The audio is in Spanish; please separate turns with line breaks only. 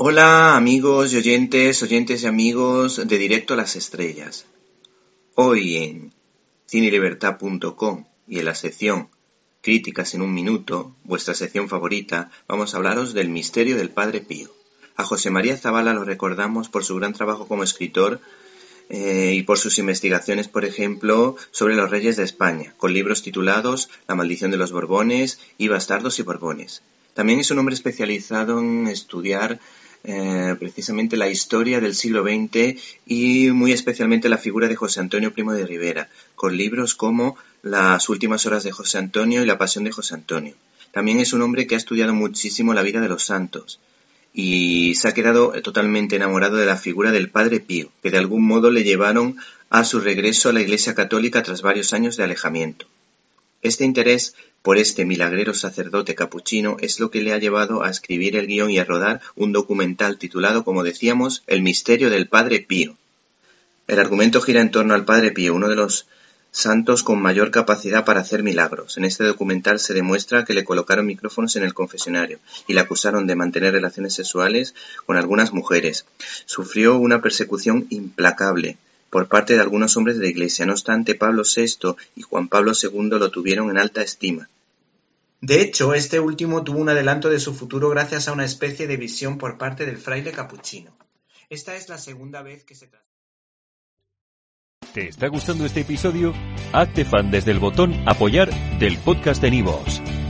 Hola amigos y oyentes, oyentes y amigos de Directo a las Estrellas. Hoy en cinelibertad.com y en la sección Críticas en un minuto, vuestra sección favorita, vamos a hablaros del misterio del Padre Pío. A José María Zavala lo recordamos por su gran trabajo como escritor eh, y por sus investigaciones, por ejemplo, sobre los reyes de España, con libros titulados La maldición de los Borbones y Bastardos y Borbones. También es un hombre especializado en estudiar eh, precisamente la historia del siglo XX y muy especialmente la figura de José Antonio Primo de Rivera, con libros como Las últimas horas de José Antonio y La pasión de José Antonio. También es un hombre que ha estudiado muchísimo la vida de los santos y se ha quedado totalmente enamorado de la figura del Padre Pío, que de algún modo le llevaron a su regreso a la Iglesia Católica tras varios años de alejamiento. Este interés por este milagrero sacerdote capuchino es lo que le ha llevado a escribir el guion y a rodar un documental titulado, como decíamos, El misterio del Padre Pío. El argumento gira en torno al Padre Pío, uno de los santos con mayor capacidad para hacer milagros. En este documental se demuestra que le colocaron micrófonos en el confesionario y le acusaron de mantener relaciones sexuales con algunas mujeres. Sufrió una persecución implacable por parte de algunos hombres de la Iglesia. No obstante, Pablo VI y Juan Pablo II lo tuvieron en alta estima. De hecho, este último tuvo un adelanto de su futuro gracias a una especie de visión por parte del fraile capuchino. Esta es la segunda vez que se trata.
¿Te está gustando este episodio? Hazte fan desde el botón Apoyar del podcast de Nivos.